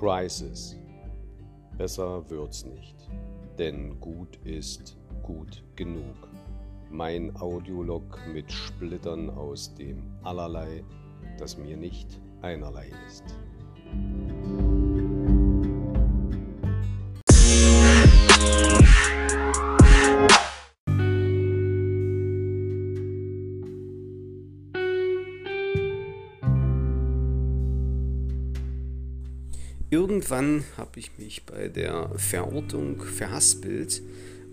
Crisis. Besser wird's nicht, denn gut ist gut genug. Mein Audiolog mit Splittern aus dem Allerlei, das mir nicht einerlei ist. Irgendwann habe ich mich bei der Verortung verhaspelt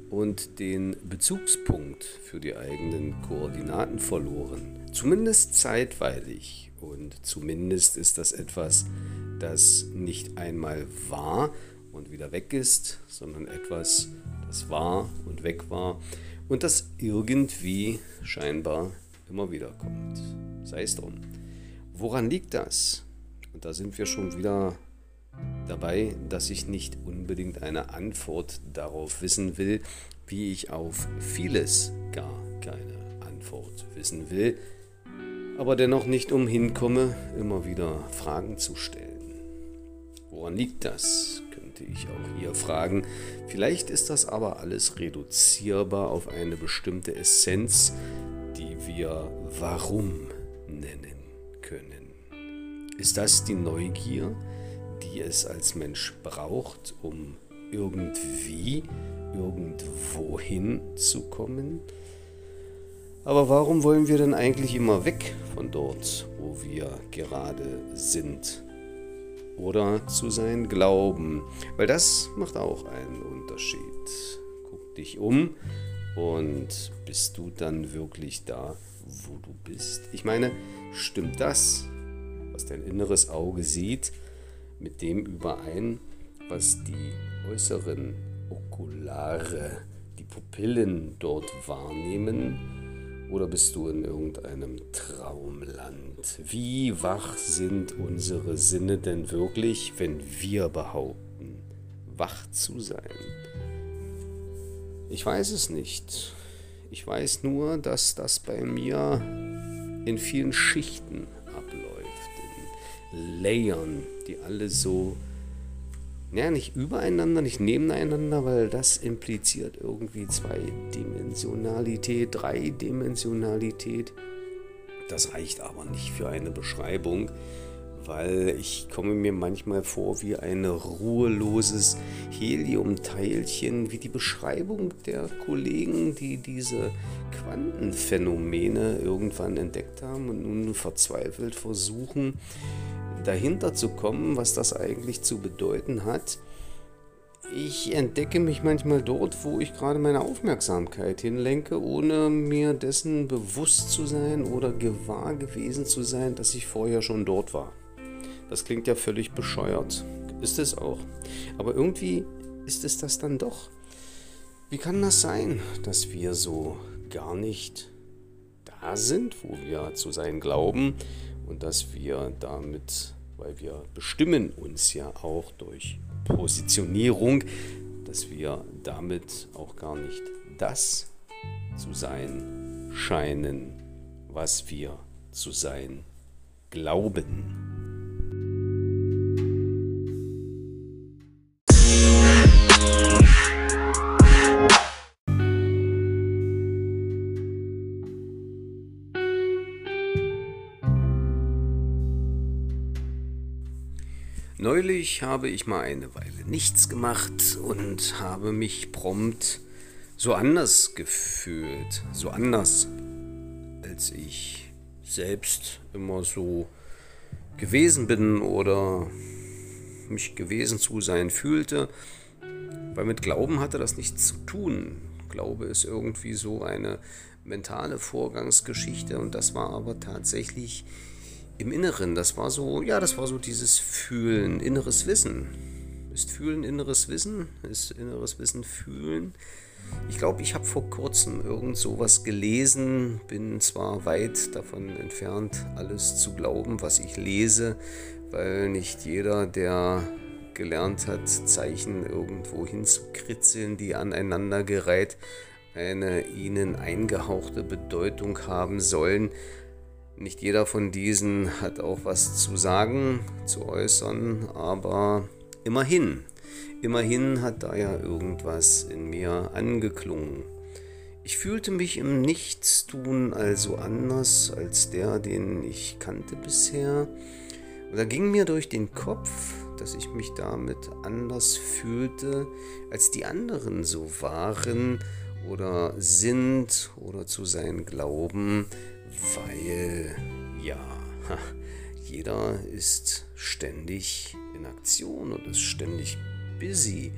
und den Bezugspunkt für die eigenen Koordinaten verloren. Zumindest zeitweilig. Und zumindest ist das etwas, das nicht einmal war und wieder weg ist, sondern etwas, das war und weg war und das irgendwie scheinbar immer wieder kommt. Sei es drum. Woran liegt das? Und da sind wir schon wieder dabei, dass ich nicht unbedingt eine Antwort darauf wissen will, wie ich auf vieles gar keine Antwort wissen will, aber dennoch nicht umhin komme, immer wieder Fragen zu stellen. Woran liegt das? könnte ich auch hier fragen. Vielleicht ist das aber alles reduzierbar auf eine bestimmte Essenz, die wir Warum nennen können. Ist das die Neugier? Die es als Mensch braucht, um irgendwie irgendwohin zu kommen. Aber warum wollen wir denn eigentlich immer weg von dort, wo wir gerade sind? Oder zu sein glauben, weil das macht auch einen Unterschied. Guck dich um und bist du dann wirklich da, wo du bist? Ich meine, stimmt das, was dein inneres Auge sieht, mit dem überein, was die äußeren Okulare, die Pupillen dort wahrnehmen? Oder bist du in irgendeinem Traumland? Wie wach sind unsere Sinne denn wirklich, wenn wir behaupten, wach zu sein? Ich weiß es nicht. Ich weiß nur, dass das bei mir in vielen Schichten Layern, die alle so, ja, nicht übereinander, nicht nebeneinander, weil das impliziert irgendwie Zweidimensionalität, Dreidimensionalität. Das reicht aber nicht für eine Beschreibung, weil ich komme mir manchmal vor wie ein ruheloses Heliumteilchen, wie die Beschreibung der Kollegen, die diese Quantenphänomene irgendwann entdeckt haben und nun verzweifelt versuchen, dahinter zu kommen, was das eigentlich zu bedeuten hat. Ich entdecke mich manchmal dort, wo ich gerade meine Aufmerksamkeit hinlenke, ohne mir dessen bewusst zu sein oder gewahr gewesen zu sein, dass ich vorher schon dort war. Das klingt ja völlig bescheuert. Ist es auch. Aber irgendwie ist es das dann doch. Wie kann das sein, dass wir so gar nicht da sind, wo wir zu sein glauben und dass wir damit weil wir bestimmen uns ja auch durch Positionierung, dass wir damit auch gar nicht das zu sein scheinen, was wir zu sein glauben. Neulich habe ich mal eine Weile nichts gemacht und habe mich prompt so anders gefühlt, so anders, als ich selbst immer so gewesen bin oder mich gewesen zu sein fühlte. Weil mit Glauben hatte das nichts zu tun. Glaube ist irgendwie so eine mentale Vorgangsgeschichte und das war aber tatsächlich im Inneren, das war so, ja, das war so dieses Fühlen, inneres Wissen. Ist Fühlen inneres Wissen? Ist inneres Wissen Fühlen? Ich glaube, ich habe vor kurzem irgend sowas gelesen, bin zwar weit davon entfernt, alles zu glauben, was ich lese, weil nicht jeder, der gelernt hat, Zeichen irgendwo hinzukritzeln, die aneinandergereiht eine ihnen eingehauchte Bedeutung haben sollen, Nicht jeder von diesen hat auch was zu sagen, zu äußern, aber immerhin, immerhin hat da ja irgendwas in mir angeklungen. Ich fühlte mich im Nichtstun also anders als der, den ich kannte bisher. Und da ging mir durch den Kopf, dass ich mich damit anders fühlte, als die anderen so waren oder sind oder zu sein glauben, weil ja, jeder ist ständig in Aktion und ist ständig busy.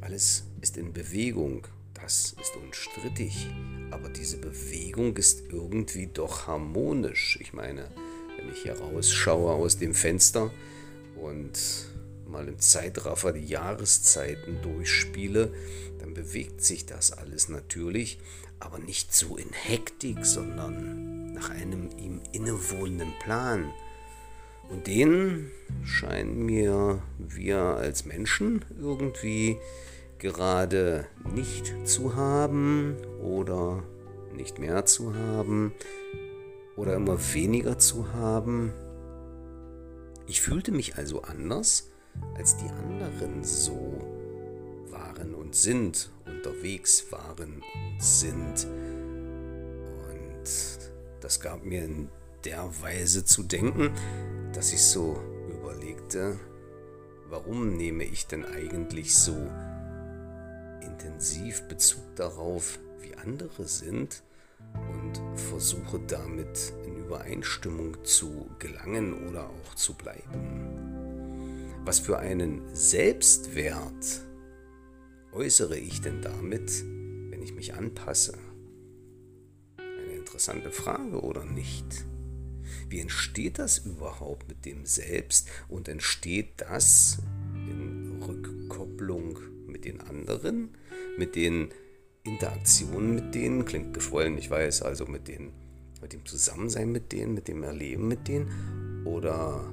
Alles ist in Bewegung, das ist unstrittig. Aber diese Bewegung ist irgendwie doch harmonisch. Ich meine, wenn ich hier rausschaue aus dem Fenster und mal im Zeitraffer die Jahreszeiten durchspiele, dann bewegt sich das alles natürlich, aber nicht so in Hektik, sondern nach einem ihm innewohnenden Plan. Und den scheinen mir wir als Menschen irgendwie gerade nicht zu haben oder nicht mehr zu haben oder immer weniger zu haben. Ich fühlte mich also anders, als die anderen so und sind, unterwegs waren und sind. Und das gab mir in der Weise zu denken, dass ich so überlegte, warum nehme ich denn eigentlich so intensiv Bezug darauf, wie andere sind und versuche damit in Übereinstimmung zu gelangen oder auch zu bleiben. Was für einen Selbstwert äußere ich denn damit, wenn ich mich anpasse? Eine interessante Frage oder nicht? Wie entsteht das überhaupt mit dem Selbst und entsteht das in Rückkopplung mit den anderen, mit den Interaktionen mit denen, klingt geschwollen, ich weiß, also mit, den, mit dem Zusammensein mit denen, mit dem Erleben mit denen? Oder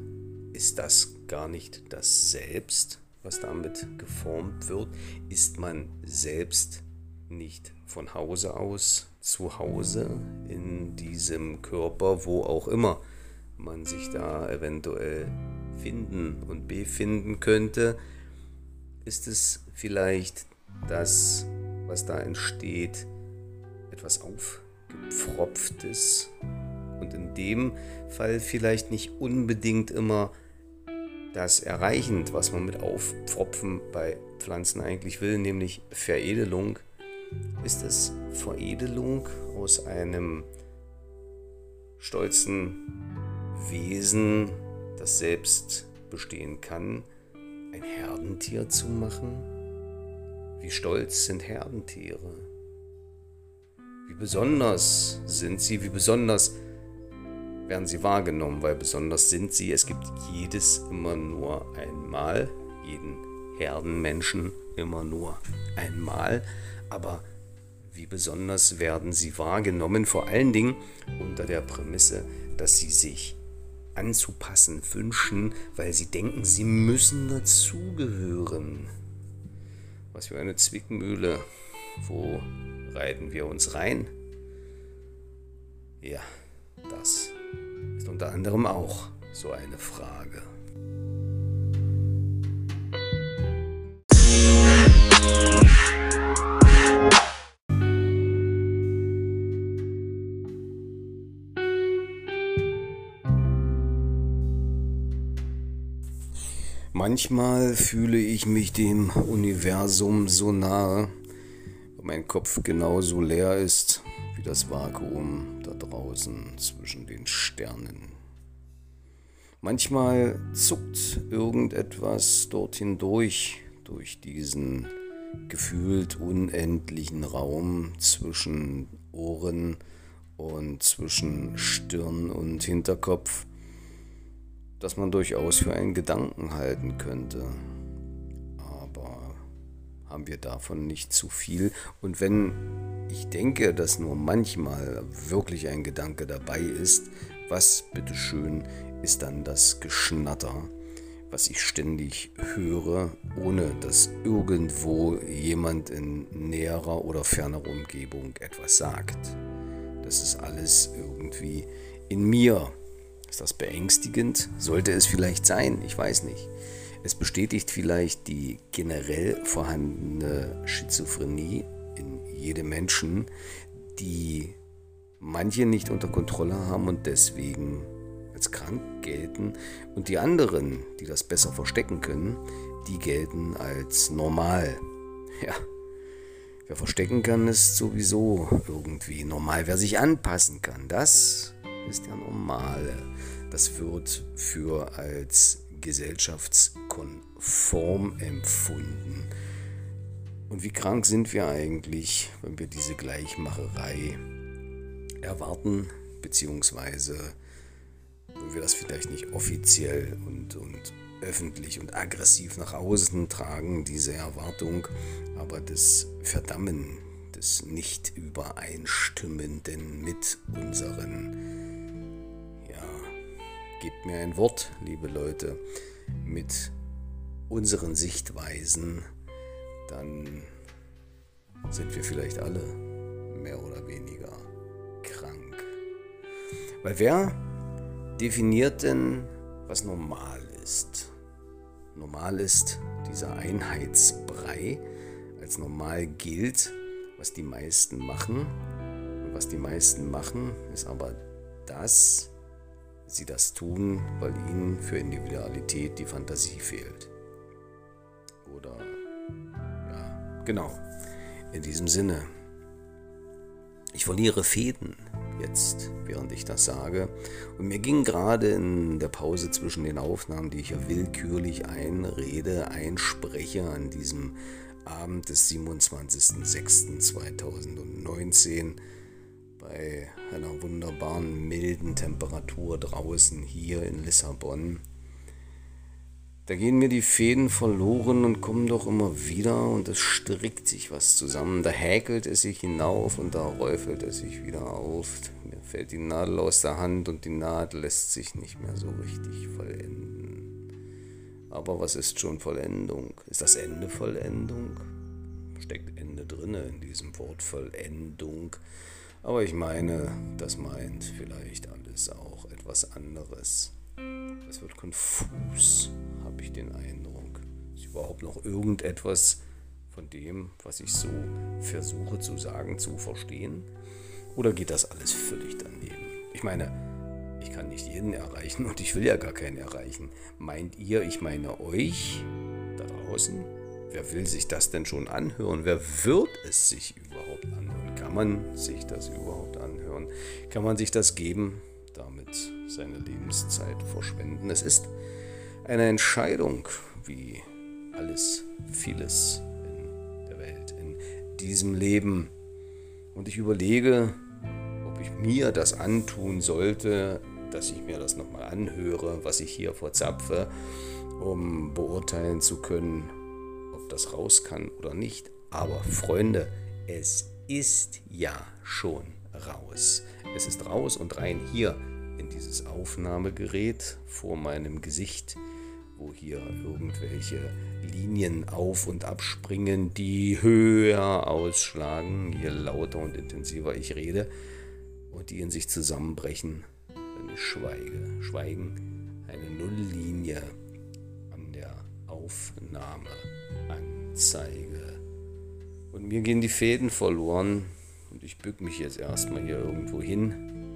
ist das gar nicht das Selbst, was damit geformt wird? Ist man selbst nicht von Hause aus zu Hause in diesem Körper, wo auch immer man sich da eventuell finden und befinden könnte? Ist es vielleicht das, was da entsteht, etwas aufgepfropftes und in dem Fall vielleicht nicht unbedingt immer das erreichend, was man mit Aufpfropfen bei Pflanzen eigentlich will, nämlich Veredelung, ist es Veredelung aus einem stolzen Wesen, das selbst bestehen kann, ein Herdentier zu machen? Wie stolz sind Herdentiere? Wie besonders sind sie? Wie besonders werden sie wahrgenommen? Weil besonders sind sie. Es gibt jedes immer nur einmal, jeden Herdenmenschen immer nur einmal. Aber wie besonders werden sie wahrgenommen? Vor allen Dingen unter der Prämisse, dass sie sich anzupassen wünschen, weil sie denken, sie müssen dazugehören. Was für eine Zwickmühle. Wo reiten wir uns rein? Ja, das ist unter anderem auch so eine Frage. Manchmal fühle ich mich dem Universum so nahe, weil mein Kopf genauso leer ist wie das Vakuum draußen zwischen den Sternen. Manchmal zuckt irgendetwas dorthin durch, durch diesen gefühlt unendlichen Raum zwischen Ohren und zwischen Stirn und Hinterkopf das man durchaus für einen Gedanken halten könnte. Haben wir davon nicht zu viel? Und wenn ich denke, dass nur manchmal wirklich ein Gedanke dabei ist, was bitteschön ist dann das Geschnatter, was ich ständig höre, ohne dass irgendwo jemand in näherer oder fernerer Umgebung etwas sagt. Das ist alles irgendwie in mir. Ist das beängstigend? Sollte es vielleicht sein? Ich weiß nicht. Es bestätigt vielleicht die generell vorhandene Schizophrenie in jedem Menschen, die manche nicht unter Kontrolle haben und deswegen als krank gelten und die anderen, die das besser verstecken können, die gelten als normal. Ja, wer verstecken kann, ist sowieso irgendwie normal. Wer sich anpassen kann, das ist der Normale. Das wird für als gesellschaftskonform empfunden. Und wie krank sind wir eigentlich, wenn wir diese Gleichmacherei erwarten, beziehungsweise wenn wir das vielleicht nicht offiziell und, und öffentlich und aggressiv nach außen tragen, diese Erwartung, aber das Verdammen des Nicht-Übereinstimmenden mit unseren, gebt mir ein Wort, liebe Leute, mit unseren Sichtweisen, dann sind wir vielleicht alle mehr oder weniger krank. Weil wer definiert denn, was normal ist? Normal ist dieser Einheitsbrei als normal gilt, was die meisten machen. Und was die meisten machen, ist aber das, sie das tun, weil ihnen für Individualität die Fantasie fehlt. Oder ja, genau. In diesem Sinne, ich verliere Fäden jetzt, während ich das sage. Und mir ging gerade in der Pause zwischen den Aufnahmen, die ich ja willkürlich einrede, einspreche an diesem Abend des 27.06.2019 bei einer wunderbaren milden Temperatur draußen hier in Lissabon da gehen mir die Fäden verloren und kommen doch immer wieder und es strickt sich was zusammen. Da häkelt es sich hinauf und da räufelt es sich wieder auf. Mir fällt die Nadel aus der Hand und die Naht lässt sich nicht mehr so richtig vollenden. Aber was ist schon Vollendung? Ist das Ende Vollendung? Steckt Ende drinne in diesem Wort Vollendung. Aber ich meine, das meint vielleicht alles auch etwas anderes. Es wird konfus habe ich den Eindruck. Ist überhaupt noch irgendetwas von dem, was ich so versuche zu sagen, zu verstehen? Oder geht das alles völlig daneben? Ich meine, ich kann nicht jeden erreichen und ich will ja gar keinen erreichen. Meint ihr, ich meine euch da draußen? Wer will sich das denn schon anhören? Wer wird es sich überhaupt anhören? Kann man sich das überhaupt anhören? Kann man sich das geben, damit seine Lebenszeit verschwenden? Es ist eine Entscheidung, wie alles, vieles in der Welt, in diesem Leben. Und ich überlege, ob ich mir das antun sollte, dass ich mir das nochmal anhöre, was ich hier verzapfe, um beurteilen zu können, ob das raus kann oder nicht. Aber Freunde, es ist ja schon raus. Es ist raus und rein hier in dieses Aufnahmegerät vor meinem Gesicht wo hier irgendwelche Linien auf und abspringen, die höher ausschlagen, je lauter und intensiver ich rede und die in sich zusammenbrechen, wenn ich schweige. Schweigen, eine Nulllinie Aufnahmeanzeige. Und mir gehen die Fäden verloren und ich bück mich jetzt erstmal hier irgendwo hin,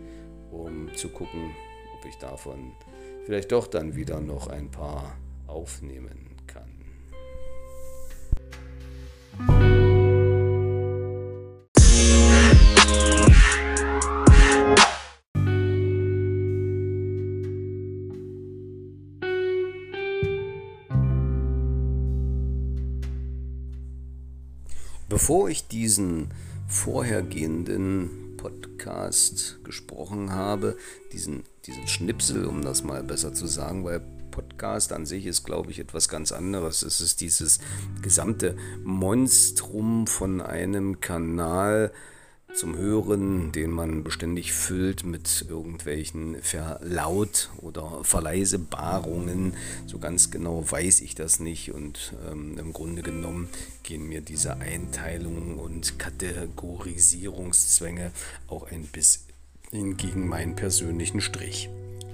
um zu gucken, ob ich davon vielleicht doch dann wieder noch ein paar aufnehmen Bevor ich diesen vorhergehenden Podcast gesprochen habe, diesen, diesen Schnipsel, um das mal besser zu sagen, weil Podcast an sich ist, glaube ich, etwas ganz anderes. Es ist dieses gesamte Monstrum von einem Kanal, zum Hören, den man beständig füllt mit irgendwelchen Verlaut- oder Verleisebarungen. So ganz genau weiß ich das nicht und ähm, im Grunde genommen gehen mir diese Einteilungen und Kategorisierungszwänge auch ein bisschen gegen meinen persönlichen Strich.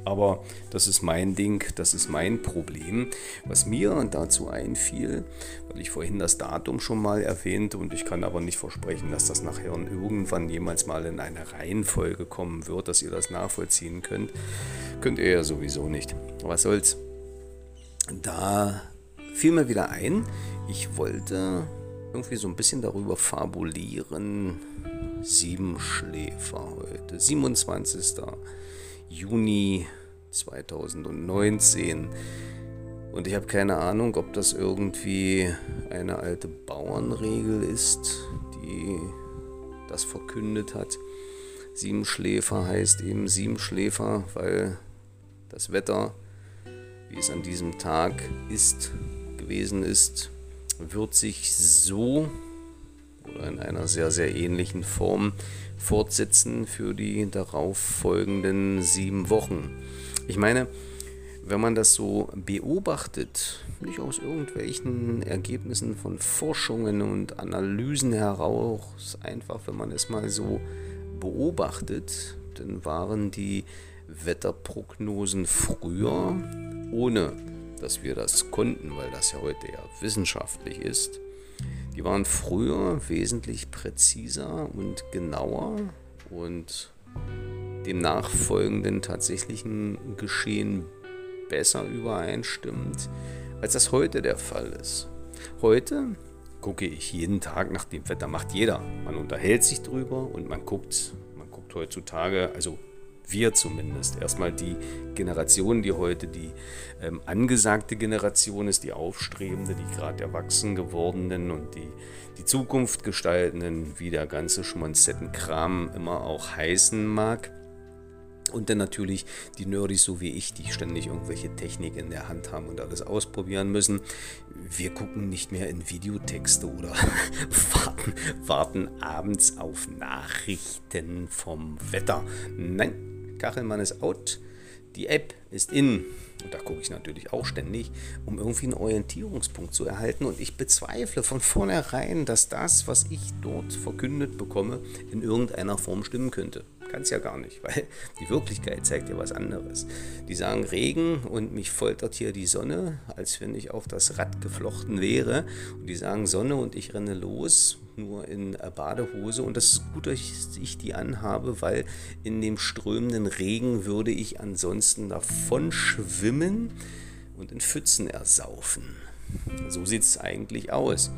Aber das ist mein Ding, das ist mein Problem. Was mir dazu einfiel, weil ich vorhin das Datum schon mal erwähnte und ich kann aber nicht versprechen, dass das nachher irgendwann jemals mal in eine Reihenfolge kommen wird, dass ihr das nachvollziehen könnt. Könnt ihr ja sowieso nicht. Was soll's? Da fiel mir wieder ein, ich wollte irgendwie so ein bisschen darüber fabulieren. Sieben Schläfer heute, 27. Juni 2019. Und ich habe keine Ahnung, ob das irgendwie eine alte Bauernregel ist, die das verkündet hat. Siebenschläfer heißt eben Siebenschläfer, weil das Wetter, wie es an diesem Tag ist, gewesen ist, wird sich so oder in einer sehr, sehr ähnlichen Form fortsetzen für die darauf folgenden sieben Wochen. Ich meine, wenn man das so beobachtet, nicht aus irgendwelchen Ergebnissen von Forschungen und Analysen heraus, einfach wenn man es mal so beobachtet, dann waren die Wetterprognosen früher, ohne dass wir das konnten, weil das ja heute ja wissenschaftlich ist, die waren früher wesentlich präziser und genauer und dem nachfolgenden tatsächlichen Geschehen besser übereinstimmt, als das heute der Fall ist. Heute gucke ich jeden Tag nach dem Wetter, macht jeder. Man unterhält sich drüber und man guckt, man guckt heutzutage, also wir zumindest. Erstmal die Generation, die heute die ähm, angesagte Generation ist, die aufstrebende, die gerade erwachsen gewordenen und die die Zukunft gestaltenden, wie der ganze Schmonzettenkram immer auch heißen mag. Und dann natürlich die Nerdys so wie ich, die ständig irgendwelche Technik in der Hand haben und alles ausprobieren müssen. Wir gucken nicht mehr in Videotexte oder warten, warten abends auf Nachrichten vom Wetter. Nein, Kachelmann ist out, die App ist in. Und da gucke ich natürlich auch ständig, um irgendwie einen Orientierungspunkt zu erhalten. Und ich bezweifle von vornherein, dass das, was ich dort verkündet bekomme, in irgendeiner Form stimmen könnte. Kann es ja gar nicht, weil die Wirklichkeit zeigt ja was anderes. Die sagen Regen und mich foltert hier die Sonne, als wenn ich auf das Rad geflochten wäre. Und die sagen Sonne und ich renne los, nur in Badehose. Und das ist gut, dass ich die anhabe, weil in dem strömenden Regen würde ich ansonsten davon schwimmen und in Pfützen ersaufen. So sieht es eigentlich aus.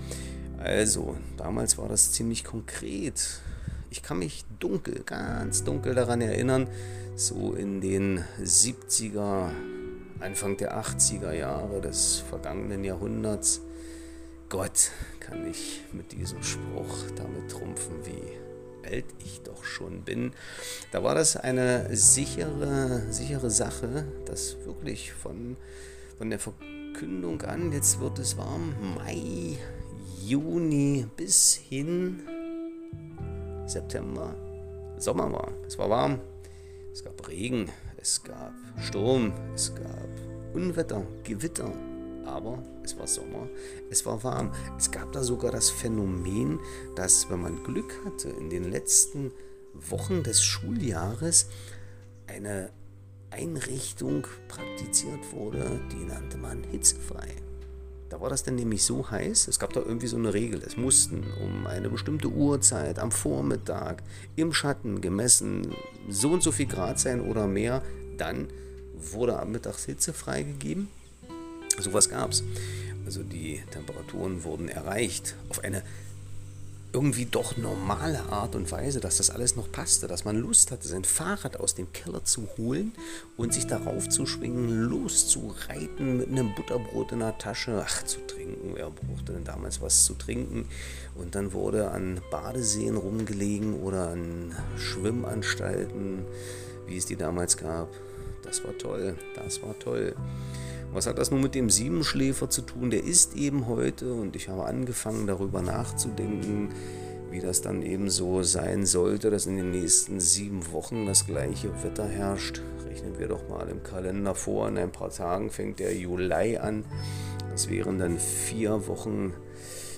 Also, damals war das ziemlich konkret. Ich kann mich dunkel, ganz dunkel daran erinnern, so in den 70er, Anfang der 80er Jahre des vergangenen Jahrhunderts. Gott, kann ich mit diesem Spruch damit trumpfen, wie alt ich doch schon bin. Da war das eine sichere, sichere Sache, dass wirklich von, von der Verkündung an, jetzt wird es warm, Mai, Juni bis hin September Sommer war. Es war warm, es gab Regen, es gab Sturm, es gab Unwetter, Gewitter. Aber es war Sommer, es war warm. Es gab da sogar das Phänomen, dass wenn man Glück hatte, in den letzten Wochen des Schuljahres eine Einrichtung praktiziert wurde, die nannte man hitzefrei. Da war das dann nämlich so heiß, es gab da irgendwie so eine Regel, es mussten um eine bestimmte Uhrzeit am Vormittag im Schatten gemessen so und so viel Grad sein oder mehr, dann wurde am Mittags Hitze freigegeben. Sowas gab es. Also die Temperaturen wurden erreicht auf eine irgendwie doch normale Art und Weise, dass das alles noch passte, dass man Lust hatte, sein Fahrrad aus dem Keller zu holen und sich darauf zu schwingen, loszureiten mit einem Butterbrot in der Tasche, ach, zu trinken, wer brauchte denn damals was zu trinken? Und dann wurde an Badeseen rumgelegen oder an Schwimmanstalten, wie es die damals gab. Das war toll, das war toll. Was hat das nun mit dem Siebenschläfer zu tun? Der ist eben heute und ich habe angefangen darüber nachzudenken, wie das dann eben so sein sollte, dass in den nächsten sieben Wochen das gleiche Wetter herrscht. Rechnen wir doch mal im Kalender vor, in ein paar Tagen fängt der Juli an. Das wären dann vier Wochen.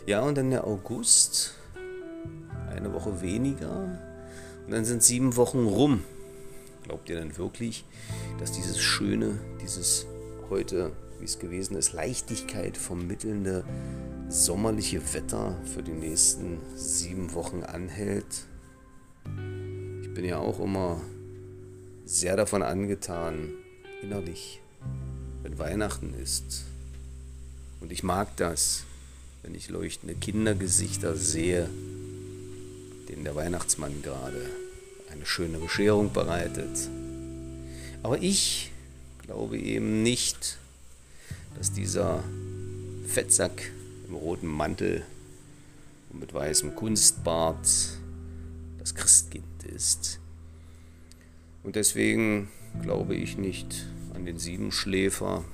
Ja, und dann der August, eine Woche weniger. Und dann sind sieben Wochen rum. Glaubt ihr denn wirklich, dass dieses schöne, dieses heute, wie es gewesen ist, Leichtigkeit vermittelnde sommerliche Wetter für die nächsten sieben Wochen anhält? Ich bin ja auch immer sehr davon angetan, innerlich, wenn Weihnachten ist. Und ich mag das, wenn ich leuchtende Kindergesichter sehe, denen der Weihnachtsmann gerade eine schöne Bescherung bereitet. Aber ich glaube eben nicht, dass dieser Fettsack im roten Mantel und mit weißem Kunstbart das Christkind ist. Und deswegen glaube ich nicht an den Siebenschläfer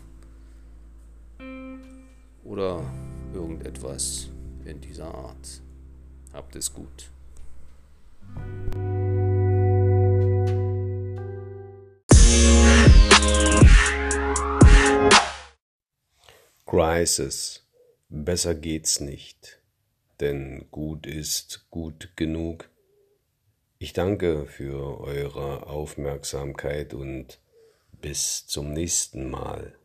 oder irgendetwas in dieser Art. Habt es gut. Crisis. Besser geht's nicht, denn gut ist gut genug. Ich danke für eure Aufmerksamkeit und bis zum nächsten Mal.